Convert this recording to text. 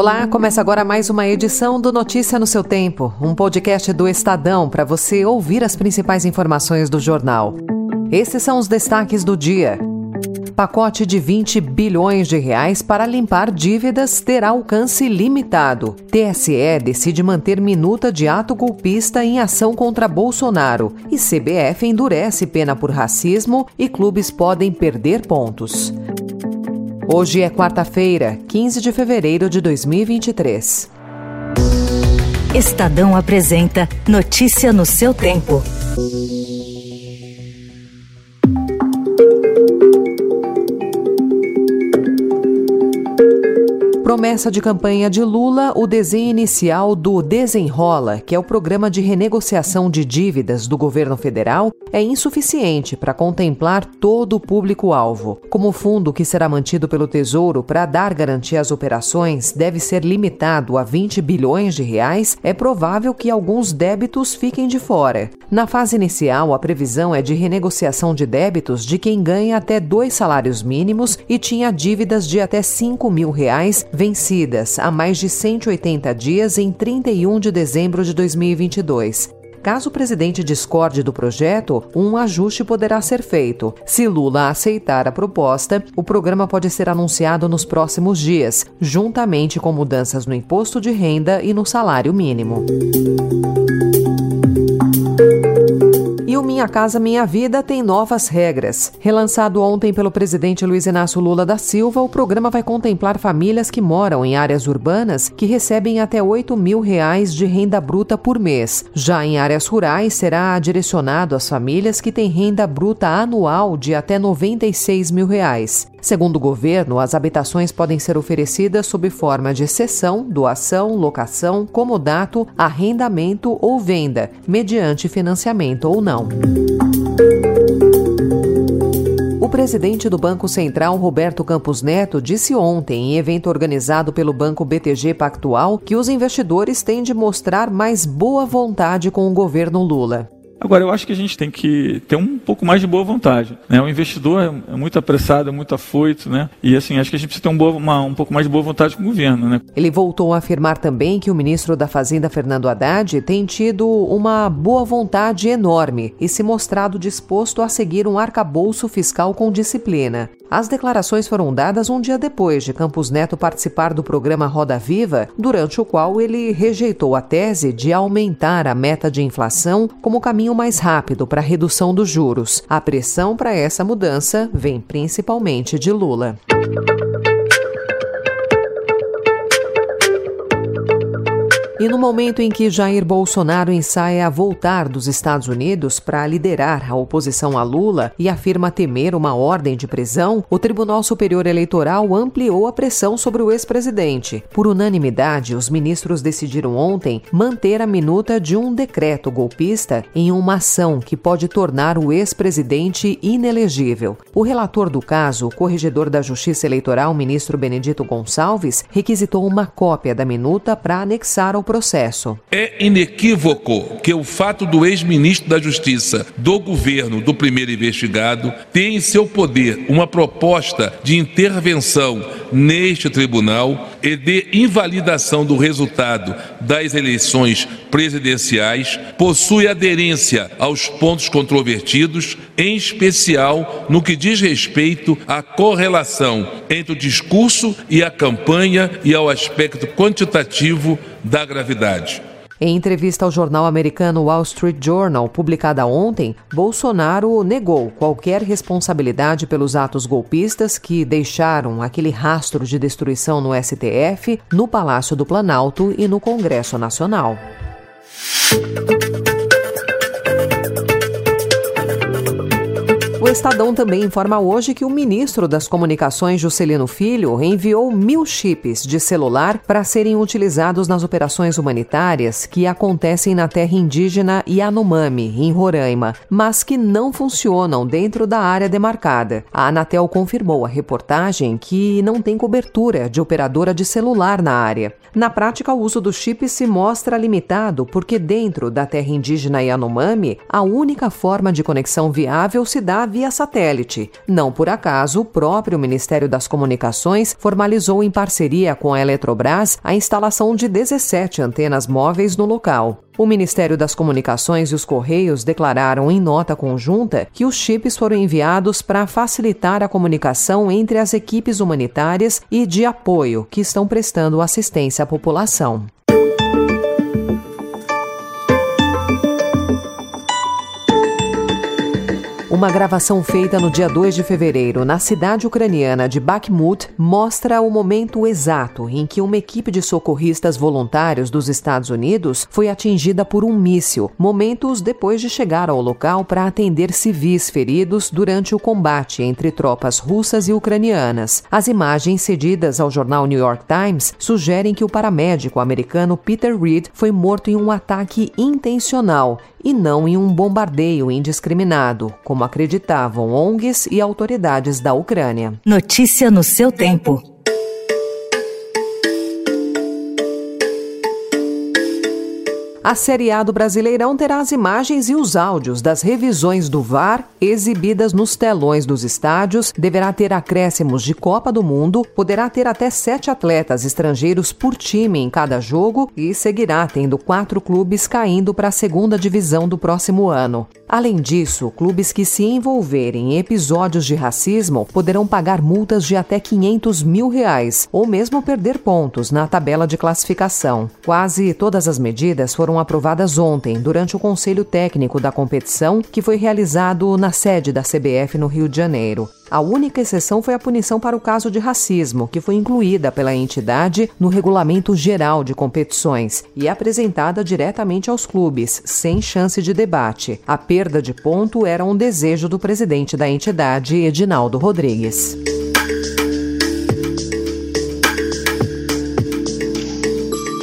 Olá, começa agora mais uma edição do Notícia no seu Tempo, um podcast do Estadão para você ouvir as principais informações do jornal. Esses são os destaques do dia. Pacote de 20 bilhões de reais para limpar dívidas terá alcance limitado. TSE decide manter minuta de ato golpista em ação contra Bolsonaro. E CBF endurece pena por racismo e clubes podem perder pontos. Hoje é quarta-feira, 15 de fevereiro de 2023. Estadão apresenta Notícia no seu tempo. Promessa de campanha de Lula, o desenho inicial do Desenrola, que é o programa de renegociação de dívidas do governo federal, é insuficiente para contemplar todo o público-alvo. Como o fundo que será mantido pelo Tesouro para dar garantia às operações deve ser limitado a 20 bilhões de reais, é provável que alguns débitos fiquem de fora. Na fase inicial, a previsão é de renegociação de débitos de quem ganha até dois salários mínimos e tinha dívidas de até 5 mil reais vencidas há mais de 180 dias em 31 de dezembro de 2022. Caso o presidente discorde do projeto, um ajuste poderá ser feito. Se Lula aceitar a proposta, o programa pode ser anunciado nos próximos dias, juntamente com mudanças no imposto de renda e no salário mínimo. Minha Casa Minha Vida tem novas regras. Relançado ontem pelo presidente Luiz Inácio Lula da Silva, o programa vai contemplar famílias que moram em áreas urbanas que recebem até 8 mil reais de renda bruta por mês. Já em áreas rurais, será direcionado às famílias que têm renda bruta anual de até 96 mil reais. Segundo o governo, as habitações podem ser oferecidas sob forma de cessão, doação, locação, comodato, arrendamento ou venda, mediante financiamento ou não. O presidente do Banco Central, Roberto Campos Neto, disse ontem, em evento organizado pelo Banco BTG Pactual, que os investidores têm de mostrar mais boa vontade com o governo Lula. Agora, eu acho que a gente tem que ter um pouco mais de boa vontade. Né? O investidor é muito apressado, é muito afoito, né? E assim, acho que a gente precisa ter um, boa, uma, um pouco mais de boa vontade com o governo, né? Ele voltou a afirmar também que o ministro da Fazenda, Fernando Haddad, tem tido uma boa vontade enorme e se mostrado disposto a seguir um arcabouço fiscal com disciplina. As declarações foram dadas um dia depois de Campos Neto participar do programa Roda Viva, durante o qual ele rejeitou a tese de aumentar a meta de inflação como caminho mais rápido para a redução dos juros. A pressão para essa mudança vem principalmente de Lula. E no momento em que Jair Bolsonaro ensaia voltar dos Estados Unidos para liderar a oposição a Lula e afirma temer uma ordem de prisão, o Tribunal Superior Eleitoral ampliou a pressão sobre o ex-presidente. Por unanimidade, os ministros decidiram ontem manter a minuta de um decreto golpista em uma ação que pode tornar o ex-presidente inelegível. O relator do caso, o corregedor da Justiça Eleitoral, ministro Benedito Gonçalves, requisitou uma cópia da minuta para anexar ao processo. É inequívoco que o fato do ex-ministro da Justiça do governo do primeiro investigado ter em seu poder uma proposta de intervenção neste tribunal e de invalidação do resultado das eleições presidenciais possui aderência aos pontos controvertidos, em especial no que diz respeito à correlação entre o discurso e a campanha e ao aspecto quantitativo da gravidade. Em entrevista ao jornal americano Wall Street Journal, publicada ontem, Bolsonaro negou qualquer responsabilidade pelos atos golpistas que deixaram aquele rastro de destruição no STF, no Palácio do Planalto e no Congresso Nacional. O Estadão também informa hoje que o ministro das Comunicações, Juscelino Filho, enviou mil chips de celular para serem utilizados nas operações humanitárias que acontecem na terra indígena Yanomami, em Roraima, mas que não funcionam dentro da área demarcada. A Anatel confirmou a reportagem que não tem cobertura de operadora de celular na área. Na prática, o uso do chip se mostra limitado porque dentro da terra indígena Yanomami, a única forma de conexão viável se dá via satélite. Não por acaso, o próprio Ministério das Comunicações formalizou em parceria com a Eletrobras a instalação de 17 antenas móveis no local. O Ministério das Comunicações e os Correios declararam em nota conjunta que os chips foram enviados para facilitar a comunicação entre as equipes humanitárias e de apoio que estão prestando assistência à população. Uma gravação feita no dia 2 de fevereiro na cidade ucraniana de Bakhmut mostra o momento exato em que uma equipe de socorristas voluntários dos Estados Unidos foi atingida por um míssil, momentos depois de chegar ao local para atender civis feridos durante o combate entre tropas russas e ucranianas. As imagens cedidas ao jornal New York Times sugerem que o paramédico americano Peter Reed foi morto em um ataque intencional e não em um bombardeio indiscriminado, como acreditavam ONGs e autoridades da Ucrânia. Notícia no seu tempo. A Série A do Brasileirão terá as imagens e os áudios das revisões do VAR exibidas nos telões dos estádios, deverá ter acréscimos de Copa do Mundo, poderá ter até sete atletas estrangeiros por time em cada jogo e seguirá tendo quatro clubes caindo para a segunda divisão do próximo ano. Além disso, clubes que se envolverem em episódios de racismo poderão pagar multas de até 500 mil reais ou mesmo perder pontos na tabela de classificação. Quase todas as medidas foram aprovadas ontem, durante o Conselho Técnico da competição, que foi realizado na sede da CBF no Rio de Janeiro. A única exceção foi a punição para o caso de racismo, que foi incluída pela entidade no Regulamento Geral de Competições e apresentada diretamente aos clubes, sem chance de debate. A perda de ponto era um desejo do presidente da entidade, Edinaldo Rodrigues.